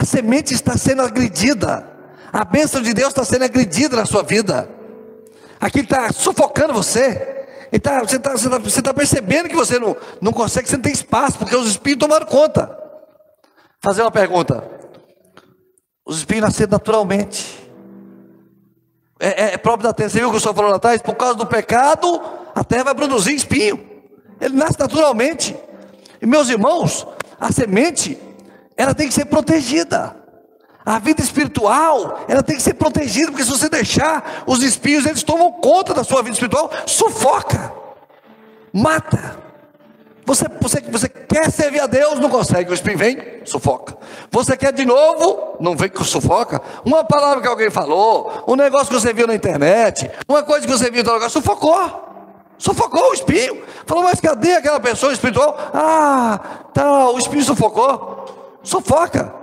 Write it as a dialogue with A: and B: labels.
A: A semente está sendo agredida. A bênção de Deus está sendo agredida na sua vida. Aquilo está sufocando você. Tá, você está você tá, você tá percebendo que você não, não consegue, você não tem espaço, porque os espinhos tomaram conta. Fazer uma pergunta. Os espinhos nasceram naturalmente. É, é, é próprio da terra. Você viu o que o senhor falou lá atrás? Por causa do pecado, a terra vai produzir espinho. Ele nasce naturalmente. E meus irmãos, a semente, ela tem que ser protegida. A vida espiritual, ela tem que ser protegida, porque se você deixar, os espinhos eles tomam conta da sua vida espiritual, sufoca, mata. Você, você, você quer servir a Deus, não consegue, o espinho vem, sufoca. Você quer de novo, não vem com sufoca. Uma palavra que alguém falou, um negócio que você viu na internet, uma coisa que você viu no lugar, sufocou. Sufocou o espinho. Falou, mas cadê aquela pessoa espiritual? Ah, tá, o espinho sufocou. Sufoca.